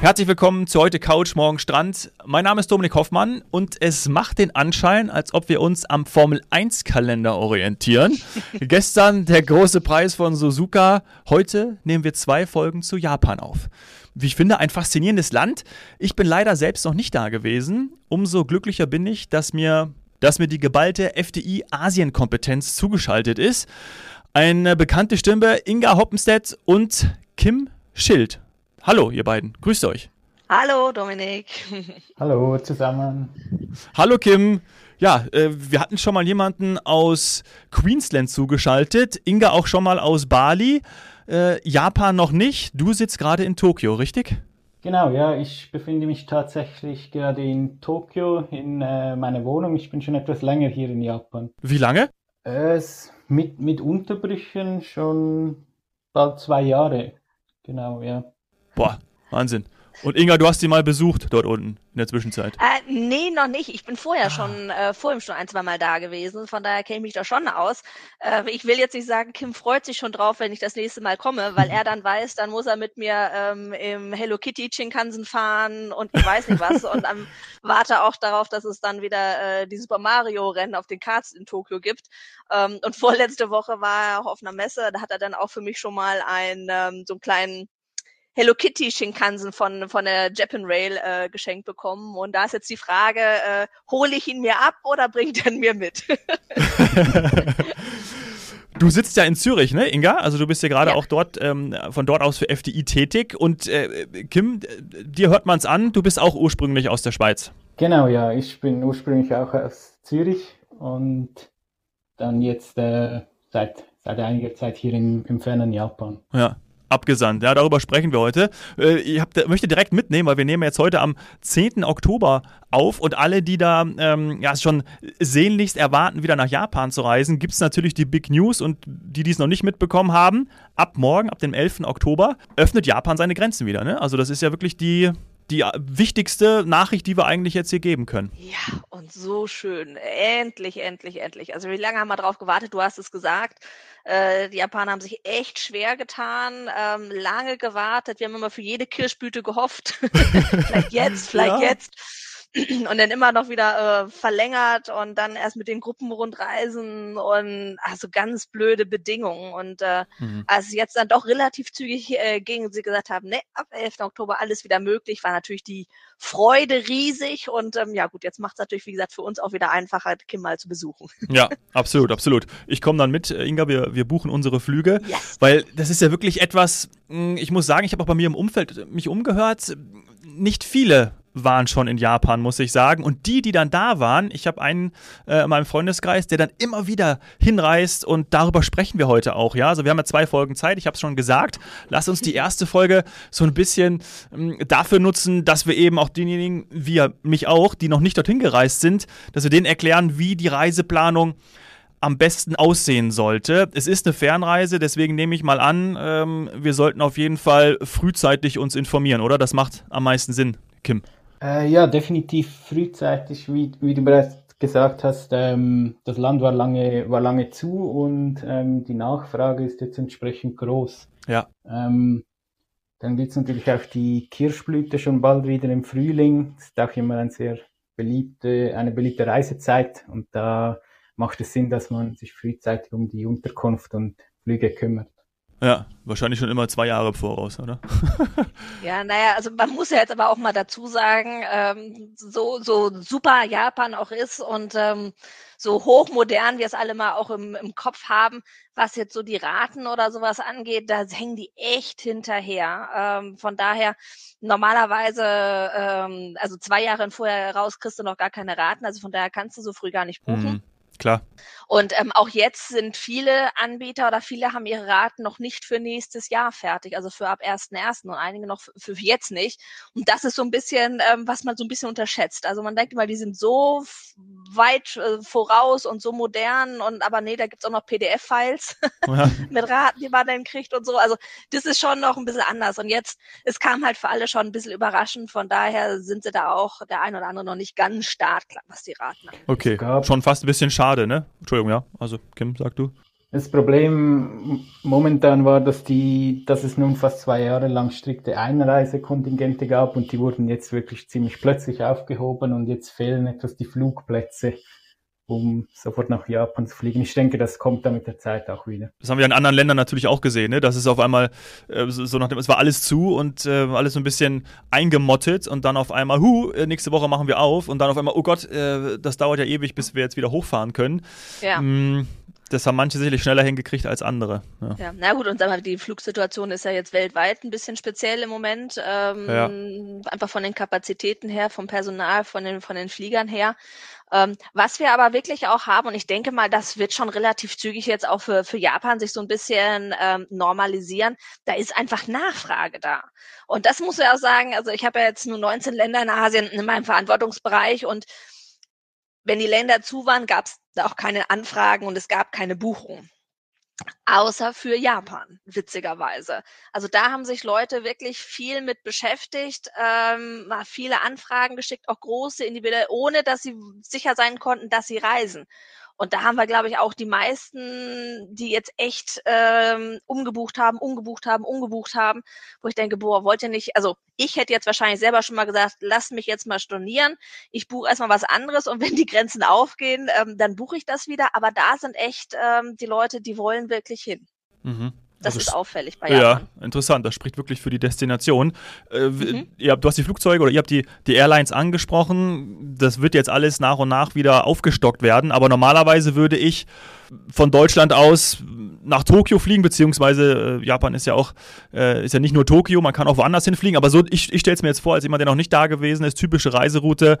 Herzlich willkommen zu heute Couch, morgen Strand. Mein Name ist Dominik Hoffmann und es macht den Anschein, als ob wir uns am Formel 1 Kalender orientieren. Gestern der große Preis von Suzuka. Heute nehmen wir zwei Folgen zu Japan auf. Wie ich finde, ein faszinierendes Land. Ich bin leider selbst noch nicht da gewesen. Umso glücklicher bin ich, dass mir, dass mir die geballte FDI-Asien-Kompetenz zugeschaltet ist. Eine bekannte Stimme, Inga Hoppenstedt und Kim Schild. Hallo, ihr beiden. Grüßt euch. Hallo, Dominik. Hallo zusammen. Hallo, Kim. Ja, äh, wir hatten schon mal jemanden aus Queensland zugeschaltet. Inga auch schon mal aus Bali. Äh, Japan noch nicht. Du sitzt gerade in Tokio, richtig? Genau, ja, ich befinde mich tatsächlich gerade in Tokio in äh, meiner Wohnung. Ich bin schon etwas länger hier in Japan. Wie lange? Es mit, mit Unterbrüchen schon bald zwei Jahre. Genau, ja. Boah, Wahnsinn. Und Inga, du hast sie mal besucht dort unten in der Zwischenzeit. Äh, nee, noch nicht. Ich bin vorher ah. schon, äh, vor ihm schon ein, zwei Mal da gewesen. Von daher kenne ich mich da schon aus. Äh, ich will jetzt nicht sagen, Kim freut sich schon drauf, wenn ich das nächste Mal komme, weil er dann weiß, dann muss er mit mir ähm, im Hello Kitty Shinkansen fahren und ich weiß nicht was. und dann warte auch darauf, dass es dann wieder äh, die Super Mario Rennen auf den Karts in Tokio gibt. Ähm, und vorletzte Woche war er auch auf einer Messe. Da hat er dann auch für mich schon mal ein, ähm, so einen kleinen Hello Kitty Shinkansen von, von der Japan Rail äh, geschenkt bekommen. Und da ist jetzt die Frage, äh, hole ich ihn mir ab oder bringt er ihn mir mit? Du sitzt ja in Zürich, ne, Inga? Also du bist ja gerade ja. auch dort ähm, von dort aus für FDI tätig. Und äh, Kim, dir hört man es an, du bist auch ursprünglich aus der Schweiz. Genau, ja. Ich bin ursprünglich auch aus Zürich und dann jetzt äh, seit, seit einiger Zeit hier in, im fernen Japan. Ja abgesandt. Ja, darüber sprechen wir heute. Äh, ich hab, möchte direkt mitnehmen, weil wir nehmen jetzt heute am 10. Oktober auf und alle, die da ähm, ja, schon sehnlichst erwarten, wieder nach Japan zu reisen, gibt es natürlich die Big News und die, die es noch nicht mitbekommen haben, ab morgen, ab dem 11. Oktober, öffnet Japan seine Grenzen wieder. Ne? Also das ist ja wirklich die die wichtigste Nachricht, die wir eigentlich jetzt hier geben können. Ja, und so schön. Endlich, endlich, endlich. Also wie lange haben wir drauf gewartet? Du hast es gesagt. Äh, die Japaner haben sich echt schwer getan, ähm, lange gewartet. Wir haben immer für jede Kirschblüte gehofft. vielleicht jetzt, vielleicht ja. jetzt und dann immer noch wieder äh, verlängert und dann erst mit den Gruppenrundreisen und also ganz blöde Bedingungen. Und äh, mhm. als jetzt dann doch relativ zügig äh, ging, sie gesagt haben, ne, ab 11. Oktober alles wieder möglich, war natürlich die Freude riesig und ähm, ja gut, jetzt macht es natürlich, wie gesagt, für uns auch wieder einfacher, Kim mal zu besuchen. Ja, absolut, absolut. Ich komme dann mit, äh, Inga, wir, wir buchen unsere Flüge, yes. weil das ist ja wirklich etwas, hm, ich muss sagen, ich habe auch bei mir im Umfeld mich umgehört, nicht viele waren schon in Japan, muss ich sagen. Und die, die dann da waren, ich habe einen äh, in meinem Freundeskreis, der dann immer wieder hinreist und darüber sprechen wir heute auch, ja. Also wir haben ja zwei Folgen Zeit, ich habe es schon gesagt. Lass uns die erste Folge so ein bisschen ähm, dafür nutzen, dass wir eben auch denjenigen, wie mich auch, die noch nicht dorthin gereist sind, dass wir denen erklären, wie die Reiseplanung am besten aussehen sollte. Es ist eine Fernreise, deswegen nehme ich mal an, ähm, wir sollten auf jeden Fall frühzeitig uns informieren, oder? Das macht am meisten Sinn, Kim. Äh, ja, definitiv frühzeitig, wie, wie du bereits gesagt hast, ähm, das Land war lange, war lange zu und ähm, die Nachfrage ist jetzt entsprechend groß. Ja. Ähm, dann gibt es natürlich auch die Kirschblüte schon bald wieder im Frühling. Das ist auch immer ein sehr beliebte, eine beliebte Reisezeit und da macht es Sinn, dass man sich frühzeitig um die Unterkunft und Flüge kümmert. Ja, wahrscheinlich schon immer zwei Jahre voraus, oder? ja, naja, also man muss ja jetzt aber auch mal dazu sagen, ähm, so, so super Japan auch ist und ähm, so hochmodern wir es alle mal auch im, im Kopf haben, was jetzt so die Raten oder sowas angeht, da hängen die echt hinterher. Ähm, von daher, normalerweise, ähm, also zwei Jahre vorher raus kriegst du noch gar keine Raten, also von daher kannst du so früh gar nicht buchen. Mhm. Klar. Und ähm, auch jetzt sind viele Anbieter oder viele haben ihre Raten noch nicht für nächstes Jahr fertig, also für ab 1.1. und einige noch für, für jetzt nicht. Und das ist so ein bisschen, ähm, was man so ein bisschen unterschätzt. Also man denkt immer, die sind so weit äh, voraus und so modern und aber nee, da gibt's auch noch PDF-Files ja. mit Raten, die man dann kriegt und so. Also das ist schon noch ein bisschen anders. Und jetzt, es kam halt für alle schon ein bisschen überraschend, von daher sind sie da auch der ein oder andere noch nicht ganz startklar, was die Raten angeht. Okay, schon fast ein bisschen schade, ne? Entschuldigung, ja. Also, Kim, sag du. Das Problem momentan war, dass die, dass es nun fast zwei Jahre lang strikte Einreisekontingente gab und die wurden jetzt wirklich ziemlich plötzlich aufgehoben und jetzt fehlen etwas die Flugplätze um sofort nach Japan zu fliegen. Ich denke, das kommt dann mit der Zeit auch wieder. Das haben wir in anderen Ländern natürlich auch gesehen, ne? Das ist auf einmal äh, so nachdem es war alles zu und äh, alles so ein bisschen eingemottet und dann auf einmal, hu, äh, nächste Woche machen wir auf und dann auf einmal, oh Gott, äh, das dauert ja ewig, bis wir jetzt wieder hochfahren können. Ja. Mm, das haben manche sicherlich schneller hingekriegt als andere. Ja, ja na gut, und mal, die Flugsituation ist ja jetzt weltweit ein bisschen speziell im Moment. Ähm, ja. Einfach von den Kapazitäten her, vom Personal, von den, von den Fliegern her. Ähm, was wir aber wirklich auch haben, und ich denke mal, das wird schon relativ zügig jetzt auch für, für Japan sich so ein bisschen ähm, normalisieren, da ist einfach Nachfrage da. Und das muss ich auch sagen, also ich habe ja jetzt nur 19 Länder in Asien in meinem Verantwortungsbereich und wenn die Länder zu waren, gab es auch keine Anfragen und es gab keine Buchungen. Außer für Japan, witzigerweise. Also da haben sich Leute wirklich viel mit beschäftigt, ähm, viele Anfragen geschickt, auch große individuell, ohne dass sie sicher sein konnten, dass sie reisen. Und da haben wir, glaube ich, auch die meisten, die jetzt echt ähm, umgebucht haben, umgebucht haben, umgebucht haben, wo ich denke, boah, wollt ihr nicht, also ich hätte jetzt wahrscheinlich selber schon mal gesagt, lass mich jetzt mal stornieren, ich buche erstmal was anderes und wenn die Grenzen aufgehen, ähm, dann buche ich das wieder. Aber da sind echt ähm, die Leute, die wollen wirklich hin. Mhm. Das also, ist auffällig bei Japan. Ja, interessant. Das spricht wirklich für die Destination. Äh, mhm. ihr habt, du hast die Flugzeuge oder ihr habt die, die Airlines angesprochen. Das wird jetzt alles nach und nach wieder aufgestockt werden. Aber normalerweise würde ich von Deutschland aus nach Tokio fliegen, beziehungsweise äh, Japan ist ja auch, äh, ist ja nicht nur Tokio, man kann auch woanders hinfliegen. Aber so, ich, ich stelle es mir jetzt vor, als jemand, der noch nicht da gewesen ist, typische Reiseroute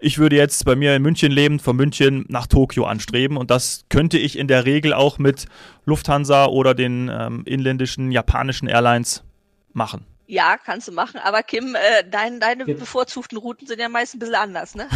ich würde jetzt bei mir in München leben, von München nach Tokio anstreben. Und das könnte ich in der Regel auch mit Lufthansa oder den ähm, inländischen japanischen Airlines machen. Ja, kannst du machen. Aber Kim, äh, dein, deine ja. bevorzugten Routen sind ja meist ein bisschen anders, ne?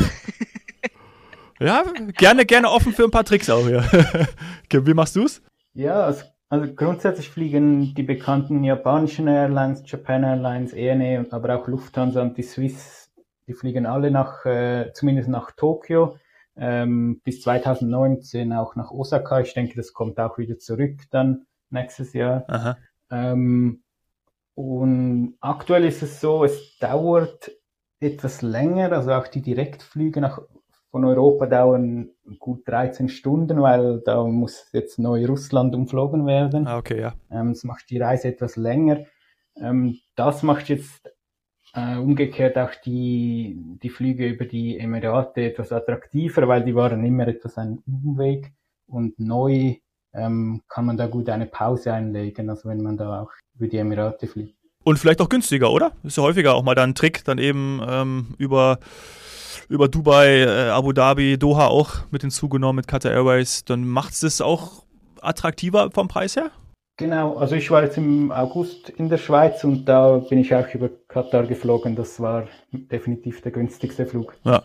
ja, gerne, gerne offen für ein paar Tricks auch hier. Kim, wie machst du's? Ja, also, also grundsätzlich fliegen die bekannten japanischen Airlines, Japan Airlines, ENE, aber auch Lufthansa und die Swiss die fliegen alle nach, äh, zumindest nach Tokio, ähm, bis 2019 auch nach Osaka. Ich denke, das kommt auch wieder zurück dann nächstes Jahr. Ähm, und aktuell ist es so, es dauert etwas länger, also auch die Direktflüge nach, von Europa dauern gut 13 Stunden, weil da muss jetzt Neu-Russland umflogen werden. Ah, okay, ja. Ähm, das macht die Reise etwas länger. Ähm, das macht jetzt äh, umgekehrt auch die, die Flüge über die Emirate etwas attraktiver, weil die waren immer etwas ein Umweg und neu ähm, kann man da gut eine Pause einlegen, also wenn man da auch über die Emirate fliegt. Und vielleicht auch günstiger, oder? Ist ja häufiger auch mal da ein Trick, dann eben ähm, über, über Dubai, äh, Abu Dhabi, Doha auch mit hinzugenommen, mit Qatar Airways. Dann macht es das auch attraktiver vom Preis her? Genau, also ich war jetzt im August in der Schweiz und da bin ich auch über Katar geflogen. Das war definitiv der günstigste Flug. Ja,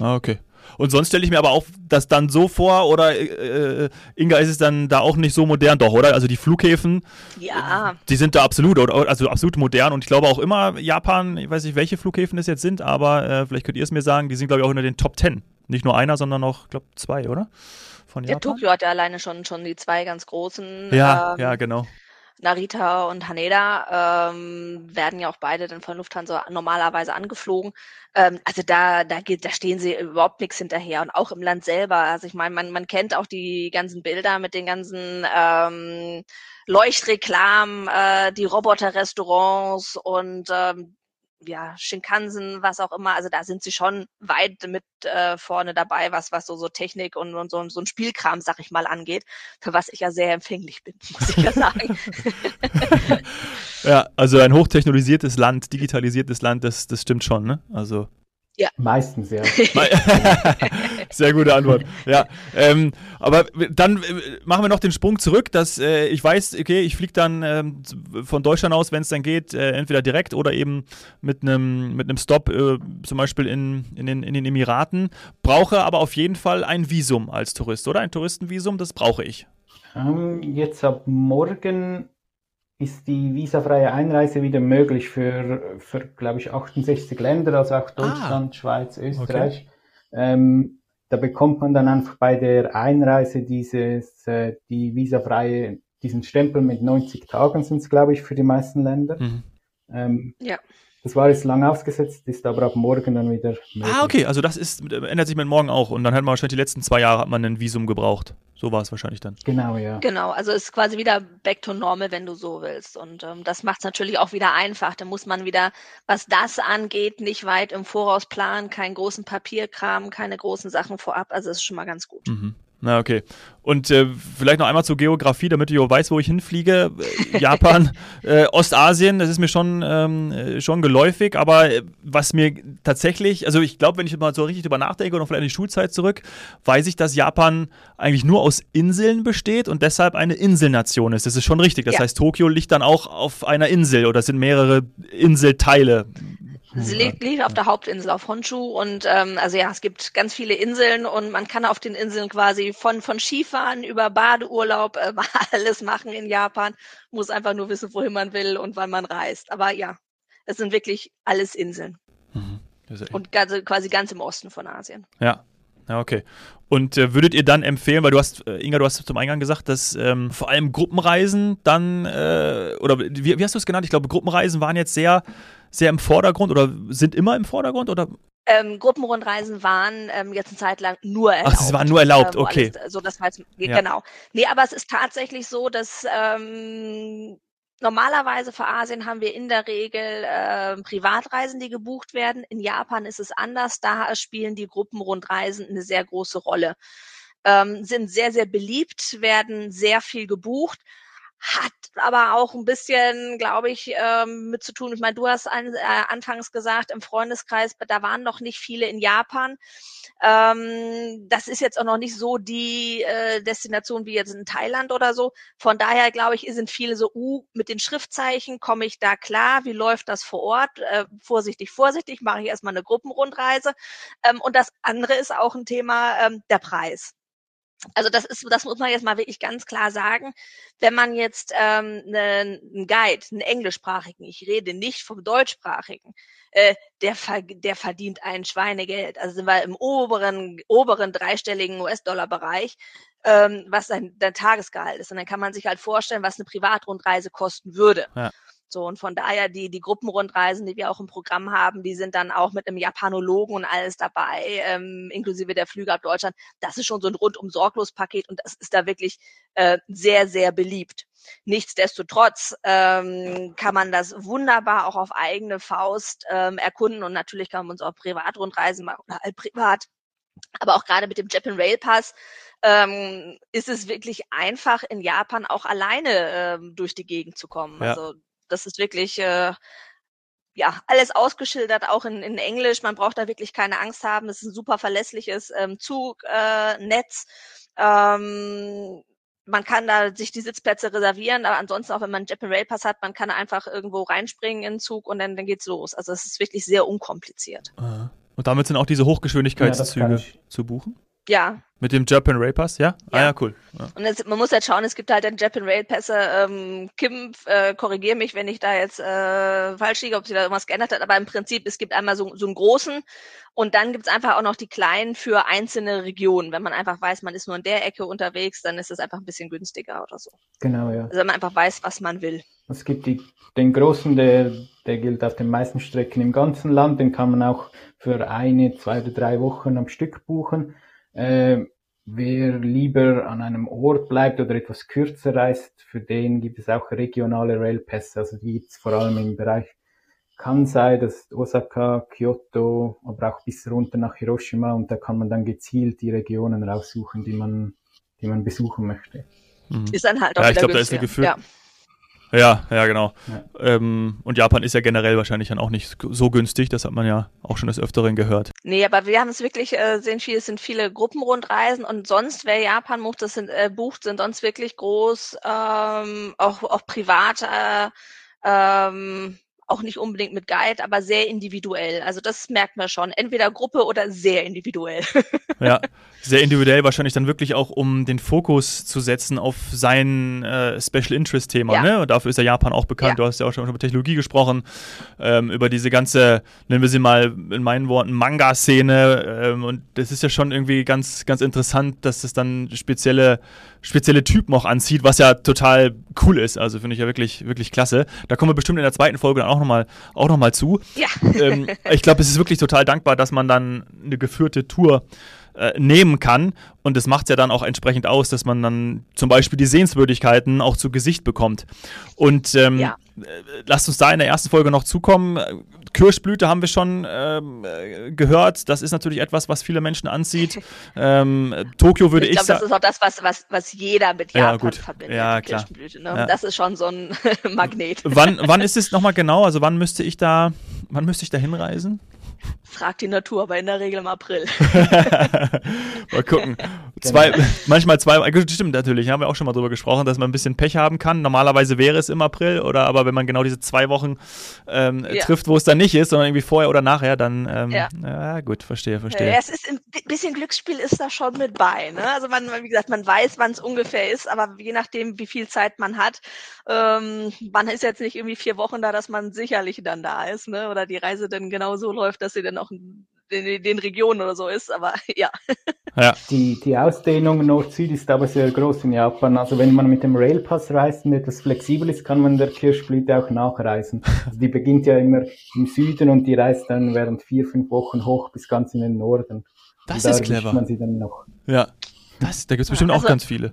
ah, okay. Und sonst stelle ich mir aber auch das dann so vor, oder äh, äh, Inga, ist es dann da auch nicht so modern, doch, oder? Also die Flughäfen, ja. die sind da absolut, oder, also absolut modern und ich glaube auch immer Japan, ich weiß nicht, welche Flughäfen es jetzt sind, aber äh, vielleicht könnt ihr es mir sagen, die sind, glaube ich, auch unter den Top Ten. Nicht nur einer, sondern noch, ich glaube, zwei, oder? Von Japan? Ja, Tokio hat ja alleine schon, schon die zwei ganz großen. Ja, ähm, ja, genau. Narita und Haneda ähm, werden ja auch beide dann von Lufthansa normalerweise angeflogen. Ähm, also da, da geht, da stehen sie überhaupt nichts hinterher und auch im Land selber. Also ich meine, man, man kennt auch die ganzen Bilder mit den ganzen ähm, Leuchtreklamen, äh, die Roboterrestaurants und ähm, ja, Shinkansen, was auch immer. Also da sind sie schon weit mit äh, vorne dabei, was, was so, so Technik und, und so, so ein Spielkram, sag ich mal, angeht, für was ich ja sehr empfänglich bin, muss ich ja sagen. ja, also ein hochtechnologisiertes Land, digitalisiertes Land, das, das stimmt schon, ne? Also ja. Meistens, ja. Sehr gute Antwort. Ja. Ähm, aber dann machen wir noch den Sprung zurück, dass äh, ich weiß, okay, ich fliege dann ähm, von Deutschland aus, wenn es dann geht, äh, entweder direkt oder eben mit einem mit einem Stop, äh, zum Beispiel in, in, den, in den Emiraten, brauche aber auf jeden Fall ein Visum als Tourist, oder? Ein Touristenvisum, das brauche ich. Ähm, jetzt ab morgen ist die visafreie Einreise wieder möglich für, für glaube ich, 68 Länder, also auch Deutschland, ah, Schweiz, Österreich. Okay. Ähm, da bekommt man dann einfach bei der Einreise dieses, äh, die visafreie, diesen Stempel mit 90 Tagen sind es, glaube ich, für die meisten Länder. Mhm. Ähm, ja. Das war jetzt lang ausgesetzt, ist aber ab morgen dann wieder. Möglich. Ah, okay, also das ist, ändert sich mit morgen auch. Und dann hat man wahrscheinlich die letzten zwei Jahre hat man ein Visum gebraucht. So war es wahrscheinlich dann. Genau, ja. Genau, also ist quasi wieder back to normal, wenn du so willst. Und ähm, das macht es natürlich auch wieder einfach. Da muss man wieder, was das angeht, nicht weit im Voraus planen, keinen großen Papierkram, keine großen Sachen vorab. Also das ist schon mal ganz gut. Mhm. Na, okay. Und äh, vielleicht noch einmal zur Geografie, damit ich auch weiß, wo ich hinfliege. Äh, Japan, äh, Ostasien, das ist mir schon, ähm, äh, schon geläufig, aber äh, was mir tatsächlich, also ich glaube, wenn ich mal so richtig drüber nachdenke und noch vielleicht an die Schulzeit zurück, weiß ich, dass Japan eigentlich nur aus Inseln besteht und deshalb eine Inselnation ist. Das ist schon richtig. Das ja. heißt, Tokio liegt dann auch auf einer Insel oder es sind mehrere Inselteile. Sie liegt, liegt auf der Hauptinsel, auf Honshu und ähm, also ja, es gibt ganz viele Inseln und man kann auf den Inseln quasi von, von Skifahren über Badeurlaub äh, alles machen in Japan, muss einfach nur wissen, wohin man will und wann man reist. Aber ja, es sind wirklich alles Inseln. Mhm. Und ganz, quasi ganz im Osten von Asien. Ja, ja, okay. Und äh, würdet ihr dann empfehlen, weil du hast, äh, Inga, du hast zum Eingang gesagt, dass ähm, vor allem Gruppenreisen dann, äh, oder wie, wie hast du es genannt? Ich glaube, Gruppenreisen waren jetzt sehr sehr im Vordergrund oder sind immer im Vordergrund oder? Ähm, Gruppenrundreisen waren ähm, jetzt eine Zeit lang nur erlaubt. Ach, sie waren nur erlaubt, äh, okay. Alles, so, das heißt, ja. genau. Nee, aber es ist tatsächlich so, dass ähm, normalerweise für Asien haben wir in der Regel äh, Privatreisen, die gebucht werden. In Japan ist es anders. Da spielen die Gruppenrundreisen eine sehr große Rolle. Ähm, sind sehr, sehr beliebt, werden sehr viel gebucht hat aber auch ein bisschen, glaube ich, ähm, mit zu tun. Ich meine, du hast an, äh, anfangs gesagt, im Freundeskreis, da waren noch nicht viele in Japan. Ähm, das ist jetzt auch noch nicht so die äh, Destination wie jetzt in Thailand oder so. Von daher, glaube ich, sind viele so, uh, mit den Schriftzeichen komme ich da klar, wie läuft das vor Ort? Äh, vorsichtig, vorsichtig, mache ich erstmal eine Gruppenrundreise. Ähm, und das andere ist auch ein Thema, ähm, der Preis. Also das ist, das muss man jetzt mal wirklich ganz klar sagen. Wenn man jetzt ähm, ne, einen Guide, einen englischsprachigen, ich rede nicht vom deutschsprachigen, äh, der, der verdient ein Schweinegeld. Also sind wir im oberen, oberen dreistelligen US-Dollar-Bereich, ähm, was sein, der Tagesgehalt ist. Und dann kann man sich halt vorstellen, was eine Privatrundreise kosten würde. Ja. So, und von daher die, die Gruppenrundreisen, die wir auch im Programm haben, die sind dann auch mit einem Japanologen und alles dabei, ähm, inklusive der Flüge ab Deutschland. Das ist schon so ein rundum sorglos Paket und das ist da wirklich äh, sehr, sehr beliebt. Nichtsdestotrotz ähm, kann man das wunderbar auch auf eigene Faust ähm, erkunden und natürlich kann man uns auch Privatrundreisen machen oder halt privat. Aber auch gerade mit dem Japan Rail Pass ähm, ist es wirklich einfach, in Japan auch alleine ähm, durch die Gegend zu kommen. Ja. Also das ist wirklich äh, ja alles ausgeschildert, auch in, in Englisch. Man braucht da wirklich keine Angst haben. Es ist ein super verlässliches ähm, Zugnetz. Äh, ähm, man kann da sich die Sitzplätze reservieren, aber ansonsten auch wenn man einen Japan Rail Pass hat, man kann einfach irgendwo reinspringen in den Zug und dann, dann geht's los. Also es ist wirklich sehr unkompliziert. Und damit sind auch diese Hochgeschwindigkeitszüge ja, zu buchen? Ja, mit dem Japan Rail Pass, ja? Ah, ja. Ah ja, cool. Ja. Und jetzt, man muss halt schauen, es gibt halt den Japan Rail Pässe. Ähm, Kim, äh, korrigiere mich, wenn ich da jetzt äh, falsch liege, ob sie da irgendwas geändert hat, aber im Prinzip, es gibt einmal so, so einen großen und dann gibt's einfach auch noch die kleinen für einzelne Regionen. Wenn man einfach weiß, man ist nur in der Ecke unterwegs, dann ist es einfach ein bisschen günstiger oder so. Genau, ja. Also wenn man einfach weiß, was man will. Es gibt die, den großen, der, der gilt auf den meisten Strecken im ganzen Land, den kann man auch für eine, zwei oder drei Wochen am Stück buchen. Äh, wer lieber an einem Ort bleibt oder etwas kürzer reist, für den gibt es auch regionale Railpässe. Also die gibt es vor allem im Bereich Kansai, das ist Osaka, Kyoto, aber auch bis runter nach Hiroshima und da kann man dann gezielt die Regionen raussuchen, die man, die man besuchen möchte. Mhm. Ist dann halt auch ja, ich glaube, da ist ein Gefühl, ja. Ja, ja, genau. Ja. Ähm, und Japan ist ja generell wahrscheinlich dann auch nicht so günstig, das hat man ja auch schon des Öfteren gehört. Nee, aber wir haben es wirklich, äh, sehen viel, es sind viele Gruppenrundreisen und sonst, wer Japan bucht, das sind, äh, bucht, sind sonst wirklich groß, ähm, auch, auch privat, äh, ähm, auch nicht unbedingt mit Guide, aber sehr individuell. Also das merkt man schon. Entweder Gruppe oder sehr individuell. ja, Sehr individuell wahrscheinlich dann wirklich auch, um den Fokus zu setzen auf sein äh, Special Interest Thema. Ja. Ne? Und dafür ist ja Japan auch bekannt. Ja. Du hast ja auch schon über Technologie gesprochen, ähm, über diese ganze, nennen wir sie mal in meinen Worten, Manga-Szene. Ähm, und das ist ja schon irgendwie ganz, ganz interessant, dass es dann spezielle, spezielle Typen auch anzieht, was ja total cool ist. Also finde ich ja wirklich, wirklich klasse. Da kommen wir bestimmt in der zweiten Folge dann auch nochmal noch zu. Ja. Ähm, ich glaube, es ist wirklich total dankbar, dass man dann eine geführte Tour äh, nehmen kann. Und das macht es ja dann auch entsprechend aus, dass man dann zum Beispiel die Sehenswürdigkeiten auch zu Gesicht bekommt. Und ähm, ja. Äh, lasst uns da in der ersten Folge noch zukommen. Kirschblüte haben wir schon ähm, äh, gehört. Das ist natürlich etwas, was viele Menschen anzieht. Ähm, Tokio würde ich, ich sagen. Das ist auch das, was, was, was jeder mit Japan ja, gut. verbindet. Ja, klar. Kirschblüte. Ne? Ja. Das ist schon so ein Magnet. Wann, wann ist es nochmal genau? Also wann müsste ich da, wann müsste ich da hinreisen? Fragt die Natur, aber in der Regel im April. mal gucken. Zwei, manchmal zwei, stimmt natürlich, haben wir auch schon mal drüber gesprochen, dass man ein bisschen Pech haben kann. Normalerweise wäre es im April, oder aber wenn man genau diese zwei Wochen ähm, ja. trifft, wo es dann nicht ist, sondern irgendwie vorher oder nachher, dann, ähm, ja. ja. gut, verstehe, verstehe. Ja, es ist ein bisschen Glücksspiel ist da schon mit bei. Ne? Also man, wie gesagt, man weiß, wann es ungefähr ist, aber je nachdem, wie viel Zeit man hat, ähm, man ist jetzt nicht irgendwie vier Wochen da, dass man sicherlich dann da ist, ne? Oder die Reise dann genau so läuft, dass sie dann auch in, den Regionen oder so ist, aber ja. ja. Die, die Ausdehnung Nord-Süd ist aber sehr groß in Japan. Also wenn man mit dem Railpass reist und etwas flexibel ist, kann man der Kirschblüte auch nachreisen. Also die beginnt ja immer im Süden und die reist dann während vier, fünf Wochen hoch bis ganz in den Norden. Das und ist clever. man sie dann noch. Ja, das, da gibt es bestimmt also, auch ganz viele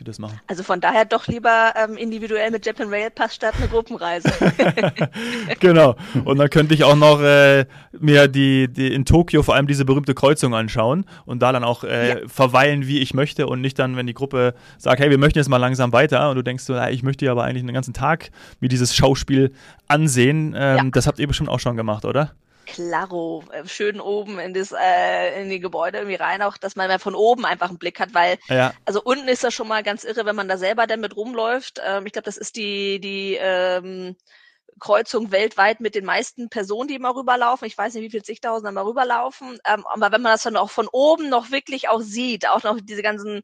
die das machen. Also von daher doch lieber ähm, individuell mit Japan Rail Pass statt eine Gruppenreise. genau. Und dann könnte ich auch noch äh, mir die, die in Tokio vor allem diese berühmte Kreuzung anschauen und da dann auch äh, ja. verweilen, wie ich möchte und nicht dann, wenn die Gruppe sagt, hey, wir möchten jetzt mal langsam weiter und du denkst so, ich möchte ja aber eigentlich den ganzen Tag mir dieses Schauspiel ansehen. Ähm, ja. Das habt ihr bestimmt auch schon gemacht, oder? Klaro, äh, schön oben in das äh, in die Gebäude irgendwie rein, auch dass man mal von oben einfach einen Blick hat, weil ja. also unten ist das schon mal ganz irre, wenn man da selber dann mit rumläuft. Ähm, ich glaube, das ist die die ähm, Kreuzung weltweit mit den meisten Personen, die immer rüberlaufen. Ich weiß nicht, wie viel zigtausend immer rüberlaufen. Ähm, aber wenn man das dann auch von oben noch wirklich auch sieht, auch noch diese ganzen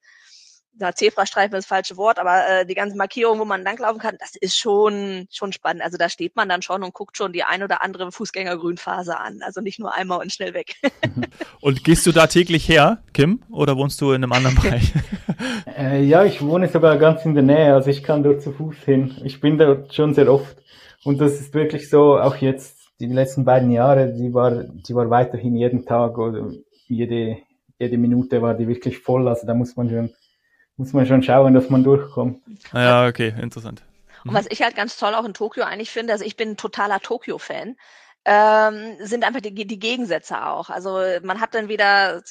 na, Zebrastreifen ist das falsche Wort, aber äh, die ganzen Markierungen, wo man langlaufen kann, das ist schon schon spannend. Also da steht man dann schon und guckt schon die ein oder andere Fußgängergrünphase an. Also nicht nur einmal und schnell weg. und gehst du da täglich her, Kim, oder wohnst du in einem anderen Bereich? äh, ja, ich wohne sogar ganz in der Nähe, also ich kann dort zu Fuß hin. Ich bin dort schon sehr oft. Und das ist wirklich so, auch jetzt die letzten beiden Jahre, die war, die war weiterhin jeden Tag oder jede, jede Minute war die wirklich voll. Also da muss man schon muss man schon schauen, dass man durchkommt. Ja, okay, interessant. Und was ich halt ganz toll auch in Tokio eigentlich finde, also ich bin ein totaler Tokio-Fan, ähm, sind einfach die, die Gegensätze auch. Also man hat dann wieder,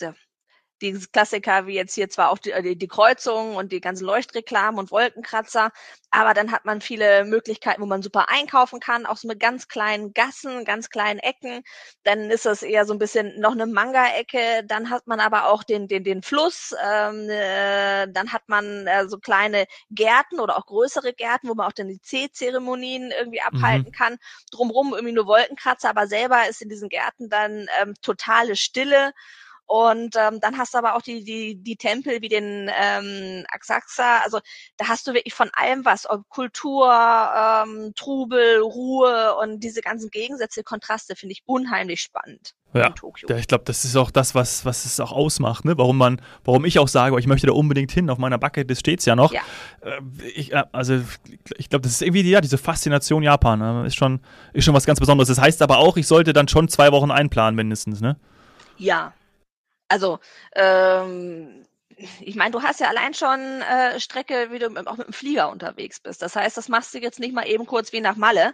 die Klassiker wie jetzt hier zwar auch die, äh, die, die Kreuzung und die ganzen Leuchtreklamen und Wolkenkratzer, aber dann hat man viele Möglichkeiten, wo man super einkaufen kann, auch so mit ganz kleinen Gassen, ganz kleinen Ecken. Dann ist das eher so ein bisschen noch eine Manga-Ecke. Dann hat man aber auch den den den Fluss. Ähm, äh, dann hat man äh, so kleine Gärten oder auch größere Gärten, wo man auch dann die Teezeremonien irgendwie mhm. abhalten mhm. kann. Drumrum irgendwie nur Wolkenkratzer, aber selber ist in diesen Gärten dann ähm, totale Stille. Und ähm, dann hast du aber auch die, die, die Tempel wie den ähm, Axaxa. Also da hast du wirklich von allem was, Kultur, ähm, Trubel, Ruhe und diese ganzen Gegensätze, Kontraste finde ich unheimlich spannend. Ja, ja ich glaube, das ist auch das, was, was es auch ausmacht, ne? Warum man, warum ich auch sage, ich möchte da unbedingt hin, auf meiner Backe, das steht ja noch. Ja. Äh, ich, äh, also ich glaube, das ist irgendwie ja, diese Faszination Japan, ne? ist, schon, ist schon was ganz Besonderes. Das heißt aber auch, ich sollte dann schon zwei Wochen einplanen mindestens, ne? Ja, also, ähm, ich meine, du hast ja allein schon äh, Strecke, wie du auch mit dem Flieger unterwegs bist. Das heißt, das machst du jetzt nicht mal eben kurz wie nach Malle,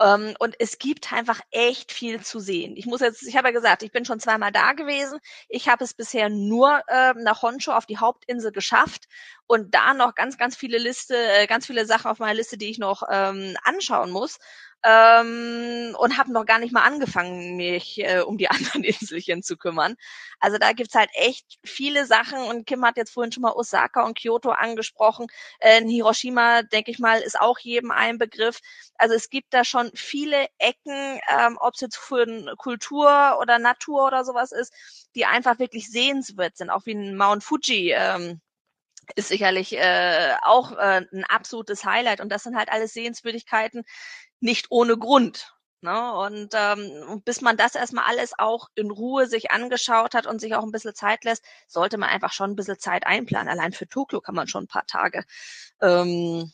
ähm, und es gibt einfach echt viel zu sehen. Ich muss jetzt, ich habe ja gesagt, ich bin schon zweimal da gewesen. Ich habe es bisher nur äh, nach Honshu auf die Hauptinsel geschafft. Und da noch ganz, ganz viele Liste, äh, ganz viele Sachen auf meiner Liste, die ich noch ähm, anschauen muss ähm, und habe noch gar nicht mal angefangen, mich äh, um die anderen Inselchen zu kümmern. Also da gibt's halt echt viele Sachen und Kim hat jetzt vorhin schon mal Osaka und Kyoto angesprochen. Äh, Hiroshima, denke ich mal, ist auch jedem ein Begriff. Also es gibt da schon viele Ecken, ähm, ob es jetzt für Kultur oder Natur oder sowas ist, die einfach wirklich sehenswert sind, auch wie ein Mount Fuji. Ähm, ist sicherlich äh, auch äh, ein absolutes Highlight. Und das sind halt alles Sehenswürdigkeiten, nicht ohne Grund. Ne? Und ähm, bis man das erstmal alles auch in Ruhe sich angeschaut hat und sich auch ein bisschen Zeit lässt, sollte man einfach schon ein bisschen Zeit einplanen. Allein für Tokio kann man schon ein paar Tage ähm,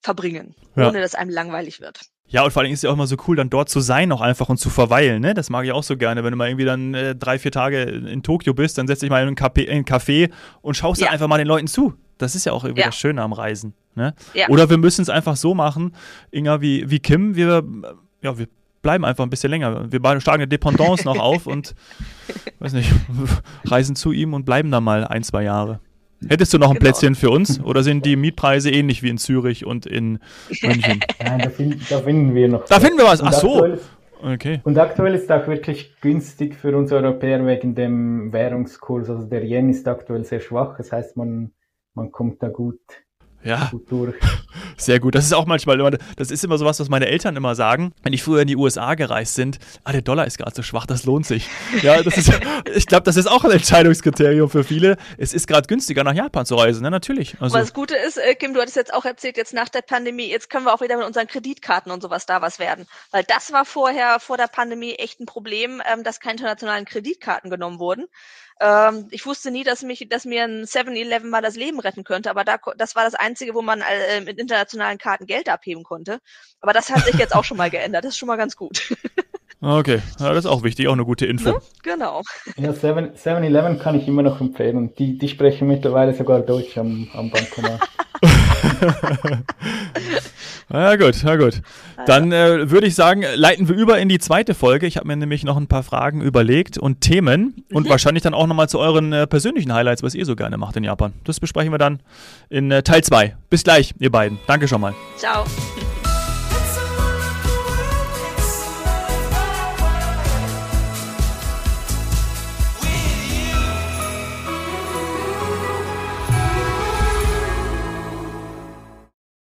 verbringen, ja. ohne dass einem langweilig wird. Ja, und vor allem ist es ja auch immer so cool, dann dort zu sein, auch einfach und zu verweilen. Ne? Das mag ich auch so gerne. Wenn du mal irgendwie dann äh, drei, vier Tage in Tokio bist, dann setz dich mal in ein Café, in ein Café und schaust ja. einfach mal den Leuten zu. Das ist ja auch irgendwie ja. das Schöne am Reisen. Ne? Ja. Oder wir müssen es einfach so machen, Inga, wie, wie Kim, wir, ja, wir bleiben einfach ein bisschen länger. Wir schlagen eine Dependance noch auf und weiß nicht, reisen zu ihm und bleiben da mal ein, zwei Jahre. Hättest du noch ein genau. Plätzchen für uns oder sind die Mietpreise ähnlich wie in Zürich und in München? Nein, da, find, da finden wir noch. Da finden wir was, ach so. Okay. Und aktuell ist es auch wirklich günstig für uns Europäer wegen dem Währungskurs. Also der Yen ist aktuell sehr schwach. Das heißt, man, man kommt da gut ja. Sehr gut. Das ist auch manchmal immer, das ist immer sowas, was meine Eltern immer sagen, wenn ich früher in die USA gereist sind. Ah, der Dollar ist gerade so schwach, das lohnt sich. Ja, das ist, ich glaube, das ist auch ein Entscheidungskriterium für viele. Es ist gerade günstiger, nach Japan zu reisen, ne? natürlich. Also. Aber das Gute ist, äh, Kim, du hattest jetzt auch erzählt, jetzt nach der Pandemie, jetzt können wir auch wieder mit unseren Kreditkarten und sowas da was werden. Weil das war vorher, vor der Pandemie echt ein Problem, ähm, dass keine internationalen Kreditkarten genommen wurden. Ähm, ich wusste nie, dass mich, dass mir ein 7-Eleven mal das Leben retten könnte, aber da, das war das Einzige, wo man äh, mit internationalen Karten Geld abheben konnte. Aber das hat sich jetzt auch schon mal geändert. Das ist schon mal ganz gut. Okay, ja, das ist auch wichtig, auch eine gute Info. Ne? Genau. Ja, 7-Eleven kann ich immer noch empfehlen. Die, die sprechen mittlerweile sogar Deutsch am, am Bankomat. ja gut, ja gut. Dann äh, würde ich sagen, leiten wir über in die zweite Folge. Ich habe mir nämlich noch ein paar Fragen überlegt und Themen und mhm. wahrscheinlich dann auch nochmal zu euren äh, persönlichen Highlights, was ihr so gerne macht in Japan. Das besprechen wir dann in äh, Teil 2. Bis gleich, ihr beiden. Danke schon mal. Ciao.